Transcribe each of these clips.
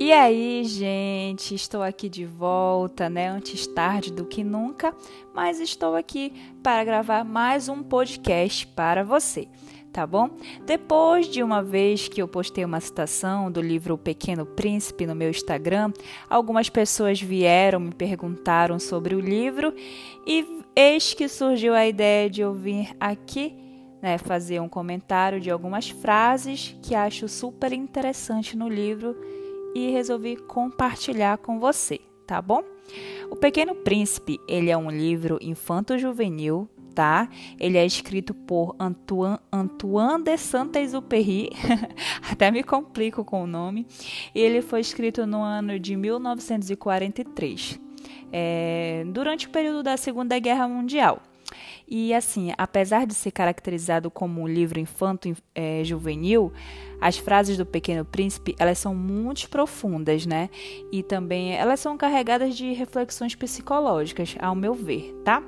E aí, gente, estou aqui de volta, né? Antes tarde do que nunca, mas estou aqui para gravar mais um podcast para você, tá bom? Depois de uma vez que eu postei uma citação do livro O Pequeno Príncipe no meu Instagram, algumas pessoas vieram me perguntaram sobre o livro e eis que surgiu a ideia de eu vir aqui né, fazer um comentário de algumas frases que acho super interessante no livro e resolvi compartilhar com você, tá bom? O Pequeno Príncipe, ele é um livro infanto-juvenil, tá? Ele é escrito por Antoine, Antoine de Saint-Exupéry, até me complico com o nome. Ele foi escrito no ano de 1943, é, durante o período da Segunda Guerra Mundial. E assim, apesar de ser caracterizado como um livro infanto-juvenil, é, as frases do Pequeno Príncipe elas são muito profundas, né? E também elas são carregadas de reflexões psicológicas, ao meu ver, tá?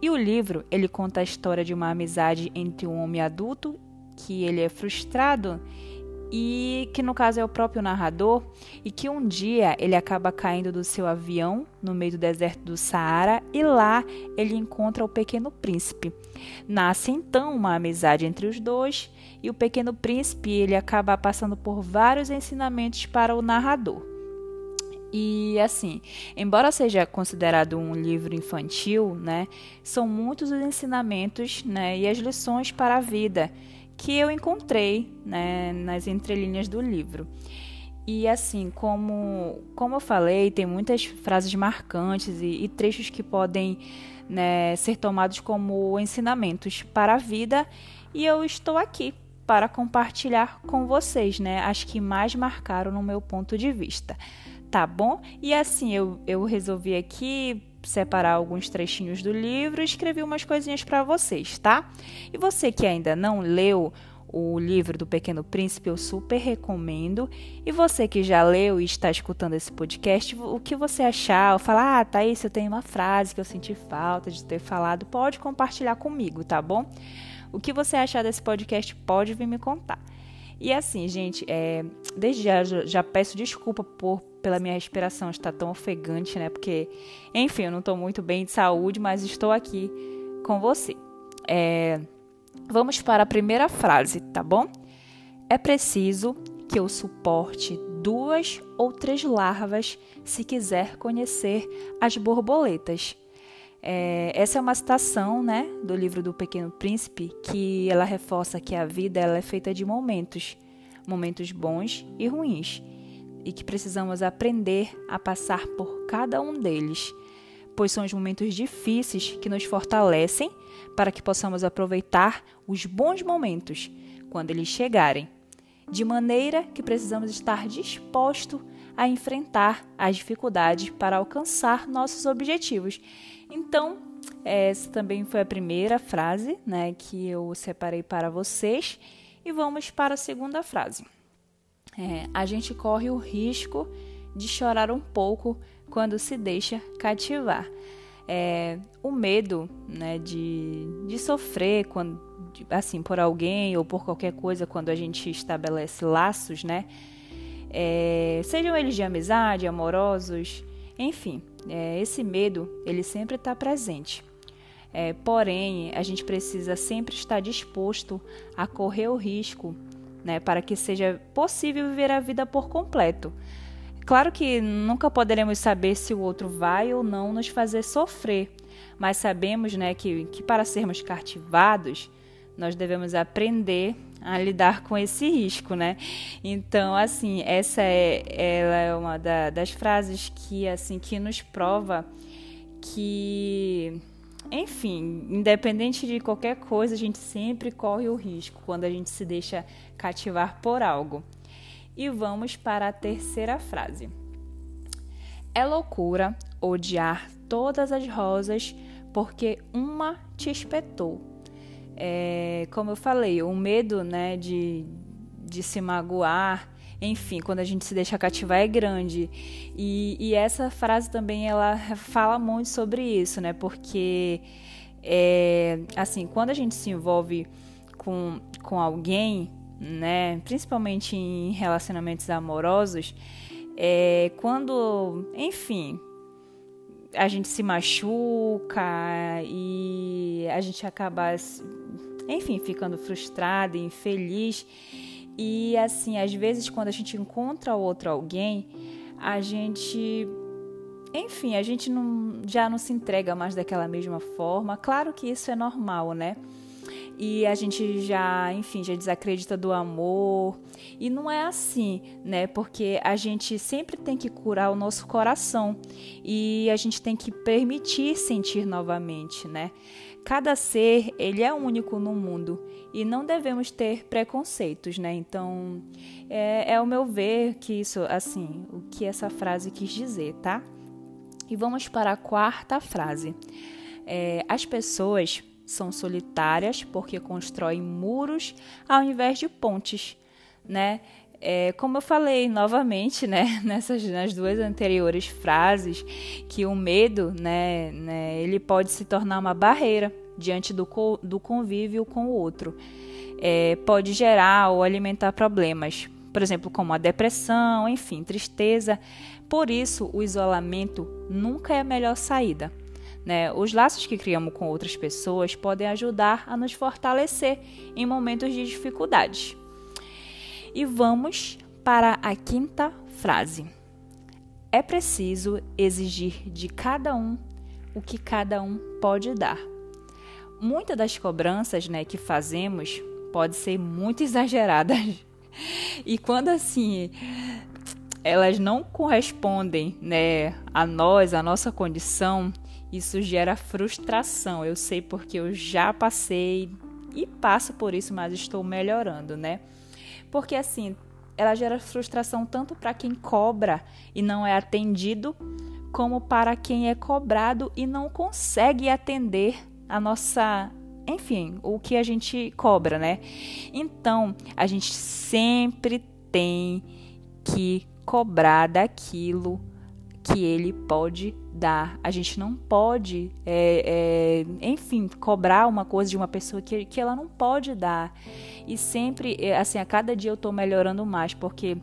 E o livro ele conta a história de uma amizade entre um homem adulto que ele é frustrado e que no caso é o próprio narrador, e que um dia ele acaba caindo do seu avião no meio do deserto do Saara e lá ele encontra o pequeno príncipe. Nasce então uma amizade entre os dois e o pequeno príncipe ele acaba passando por vários ensinamentos para o narrador. E assim, embora seja considerado um livro infantil, né, são muitos os ensinamentos, né, e as lições para a vida que eu encontrei né, nas entrelinhas do livro. E assim, como, como eu falei, tem muitas frases marcantes e, e trechos que podem né, ser tomados como ensinamentos para a vida, e eu estou aqui para compartilhar com vocês, né? As que mais marcaram no meu ponto de vista, tá bom? E assim, eu, eu resolvi aqui separar alguns trechinhos do livro e escrevi umas coisinhas para vocês, tá? E você que ainda não leu o livro do Pequeno Príncipe, eu super recomendo. E você que já leu e está escutando esse podcast, o que você achar? Falar, ah, Thaís, eu tenho uma frase que eu senti falta de ter falado, pode compartilhar comigo, tá bom? O que você achar desse podcast, pode vir me contar. E assim, gente, é, desde já, já peço desculpa por pela minha respiração estar tão ofegante, né? Porque, enfim, eu não estou muito bem de saúde, mas estou aqui com você. É, vamos para a primeira frase, tá bom? É preciso que eu suporte duas ou três larvas se quiser conhecer as borboletas. É, essa é uma citação né, do livro do Pequeno Príncipe que ela reforça que a vida ela é feita de momentos, momentos bons e ruins e que precisamos aprender a passar por cada um deles, pois são os momentos difíceis que nos fortalecem para que possamos aproveitar os bons momentos quando eles chegarem, de maneira que precisamos estar disposto a enfrentar as dificuldades para alcançar nossos objetivos. Então, essa também foi a primeira frase né, que eu separei para vocês. E vamos para a segunda frase é, a gente corre o risco de chorar um pouco quando se deixa cativar. É, o medo né, de, de sofrer quando, assim por alguém ou por qualquer coisa quando a gente estabelece laços, né? É, sejam eles de amizade, amorosos, enfim, é, esse medo ele sempre está presente. É, porém, a gente precisa sempre estar disposto a correr o risco né, para que seja possível viver a vida por completo. Claro que nunca poderemos saber se o outro vai ou não nos fazer sofrer, mas sabemos né, que, que para sermos cativados, nós devemos aprender a lidar com esse risco, né? Então, assim, essa é, ela é uma da, das frases que, assim, que nos prova que enfim, independente de qualquer coisa, a gente sempre corre o risco quando a gente se deixa cativar por algo. E vamos para a terceira frase. É loucura odiar todas as rosas porque uma te espetou. É, como eu falei, o medo né, de, de se magoar, enfim, quando a gente se deixa cativar é grande. E, e essa frase também ela fala muito sobre isso, né? Porque é, assim, quando a gente se envolve com, com alguém, né, principalmente em relacionamentos amorosos, É, quando, enfim, a gente se machuca e a gente acaba, enfim, ficando frustrada, infeliz. E assim, às vezes quando a gente encontra outro alguém, a gente enfim, a gente não, já não se entrega mais daquela mesma forma. Claro que isso é normal, né? E a gente já, enfim, já desacredita do amor. E não é assim, né? Porque a gente sempre tem que curar o nosso coração e a gente tem que permitir sentir novamente, né? Cada ser, ele é único no mundo e não devemos ter preconceitos, né? Então, é, é o meu ver que isso, assim, o que essa frase quis dizer, tá? E vamos para a quarta frase. É, as pessoas são solitárias porque constroem muros ao invés de pontes, né? É, como eu falei novamente, né, nessas nas duas anteriores frases, que o medo, né, né ele pode se tornar uma barreira diante do, co do convívio com o outro. É, pode gerar ou alimentar problemas, por exemplo, como a depressão, enfim, tristeza. Por isso, o isolamento nunca é a melhor saída. Né? Os laços que criamos com outras pessoas podem ajudar a nos fortalecer em momentos de dificuldades. E vamos para a quinta frase. É preciso exigir de cada um o que cada um pode dar. Muitas das cobranças né, que fazemos pode ser muito exageradas. E quando assim elas não correspondem né, a nós, a nossa condição, isso gera frustração. Eu sei porque eu já passei e passo por isso, mas estou melhorando, né? Porque assim, ela gera frustração tanto para quem cobra e não é atendido, como para quem é cobrado e não consegue atender a nossa, enfim, o que a gente cobra, né? Então, a gente sempre tem que cobrar daquilo que ele pode dar. A gente não pode, é, é, enfim, cobrar uma coisa de uma pessoa que, que ela não pode dar. E sempre, é, assim, a cada dia eu estou melhorando mais, porque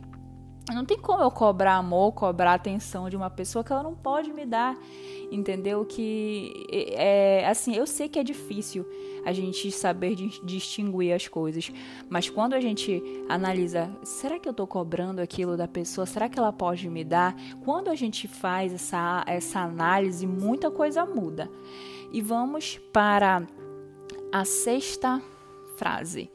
não tem como eu cobrar amor, cobrar atenção de uma pessoa que ela não pode me dar, entendeu? Que é assim, eu sei que é difícil a gente saber distinguir as coisas, mas quando a gente analisa, será que eu estou cobrando aquilo da pessoa? Será que ela pode me dar? Quando a gente faz essa essa análise, muita coisa muda. E vamos para a sexta frase.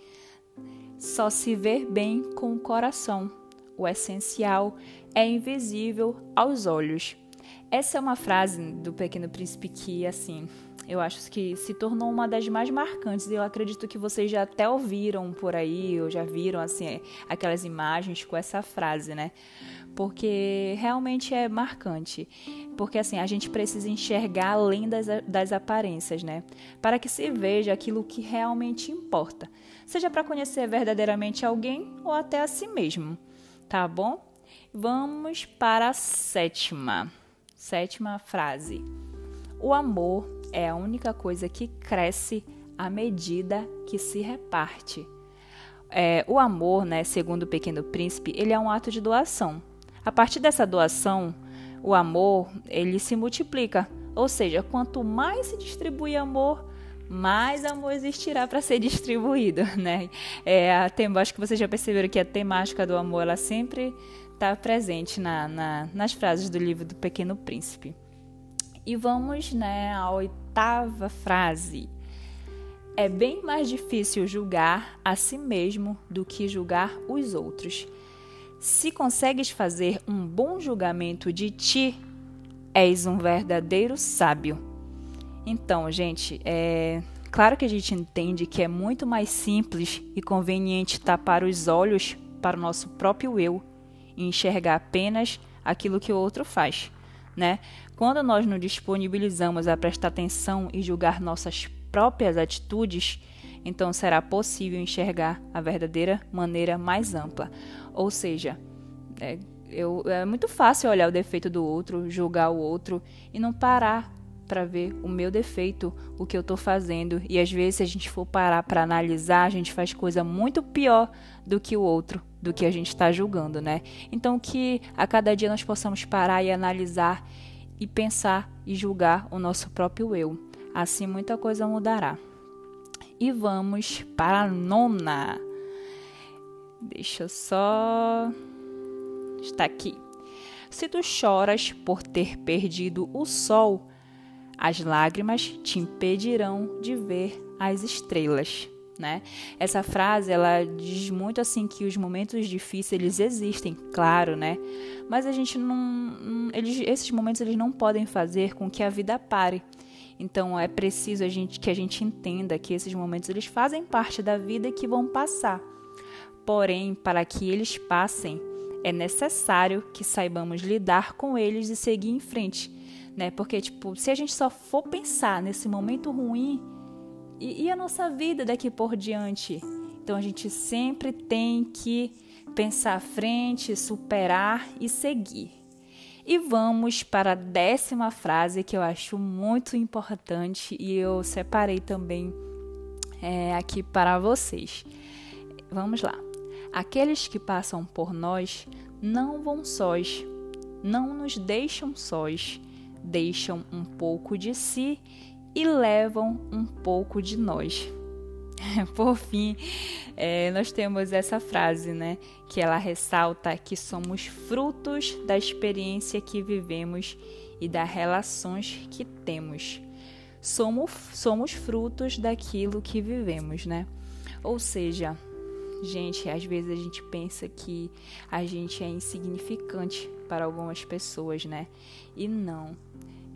Só se ver bem com o coração o essencial é invisível aos olhos. Essa é uma frase do Pequeno Príncipe que, assim, eu acho que se tornou uma das mais marcantes. Eu acredito que vocês já até ouviram por aí, ou já viram, assim, aquelas imagens com essa frase, né? Porque realmente é marcante. Porque, assim, a gente precisa enxergar além das, das aparências, né? Para que se veja aquilo que realmente importa. Seja para conhecer verdadeiramente alguém ou até a si mesmo tá bom? Vamos para a sétima. Sétima frase. O amor é a única coisa que cresce à medida que se reparte. É, o amor, né, segundo o Pequeno Príncipe, ele é um ato de doação. A partir dessa doação, o amor ele se multiplica. Ou seja, quanto mais se distribui amor, mais amor existirá para ser distribuído, né? É, a acho que vocês já perceberam que a temática do amor ela sempre está presente na, na, nas frases do livro do Pequeno Príncipe. E vamos né, à oitava frase. É bem mais difícil julgar a si mesmo do que julgar os outros. Se consegues fazer um bom julgamento de ti, és um verdadeiro sábio. Então, gente, é claro que a gente entende que é muito mais simples e conveniente tapar os olhos para o nosso próprio eu e enxergar apenas aquilo que o outro faz, né? Quando nós nos disponibilizamos a prestar atenção e julgar nossas próprias atitudes, então será possível enxergar a verdadeira maneira mais ampla. Ou seja, é, eu, é muito fácil olhar o defeito do outro, julgar o outro e não parar para ver o meu defeito, o que eu estou fazendo. E às vezes, se a gente for parar para analisar, a gente faz coisa muito pior do que o outro, do que a gente está julgando, né? Então, que a cada dia nós possamos parar e analisar e pensar e julgar o nosso próprio eu. Assim, muita coisa mudará. E vamos para a nona. Deixa eu só. Está aqui. Se tu choras por ter perdido o sol, as lágrimas te impedirão de ver as estrelas. Né? Essa frase ela diz muito assim que os momentos difíceis eles existem, claro, né? Mas a gente não, eles, esses momentos eles não podem fazer com que a vida pare. Então é preciso a gente que a gente entenda que esses momentos eles fazem parte da vida e que vão passar. Porém, para que eles passem, é necessário que saibamos lidar com eles e seguir em frente, né? Porque tipo, se a gente só for pensar nesse momento ruim e, e a nossa vida daqui por diante, então a gente sempre tem que pensar à frente, superar e seguir. E vamos para a décima frase que eu acho muito importante e eu separei também é, aqui para vocês. Vamos lá. Aqueles que passam por nós não vão sós, não nos deixam sós, deixam um pouco de si e levam um pouco de nós. Por fim, é, nós temos essa frase, né? Que ela ressalta que somos frutos da experiência que vivemos e das relações que temos. Somos, somos frutos daquilo que vivemos, né? Ou seja, Gente, às vezes a gente pensa que a gente é insignificante para algumas pessoas, né? E não.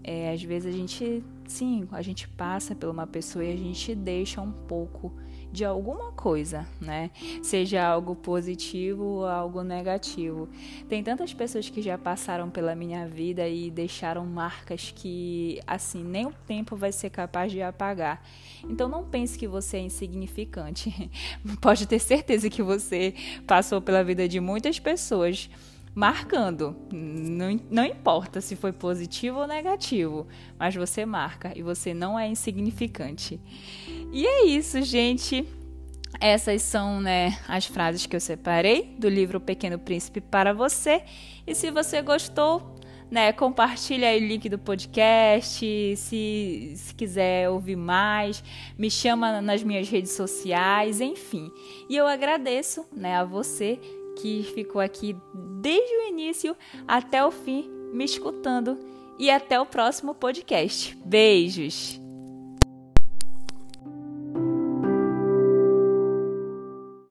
É, às vezes a gente, sim, a gente passa por uma pessoa e a gente deixa um pouco de alguma coisa, né? Seja algo positivo ou algo negativo. Tem tantas pessoas que já passaram pela minha vida e deixaram marcas que, assim, nem o tempo vai ser capaz de apagar. Então não pense que você é insignificante. Pode ter certeza que você passou pela vida de muitas pessoas marcando. Não, não importa se foi positivo ou negativo, mas você marca e você não é insignificante. E é isso, gente. Essas são né, as frases que eu separei do livro O Pequeno Príncipe para você. E se você gostou, né, compartilha o link do podcast. Se, se quiser ouvir mais, me chama nas minhas redes sociais, enfim. E eu agradeço né, a você que ficou aqui desde o início até o fim me escutando. E até o próximo podcast. Beijos!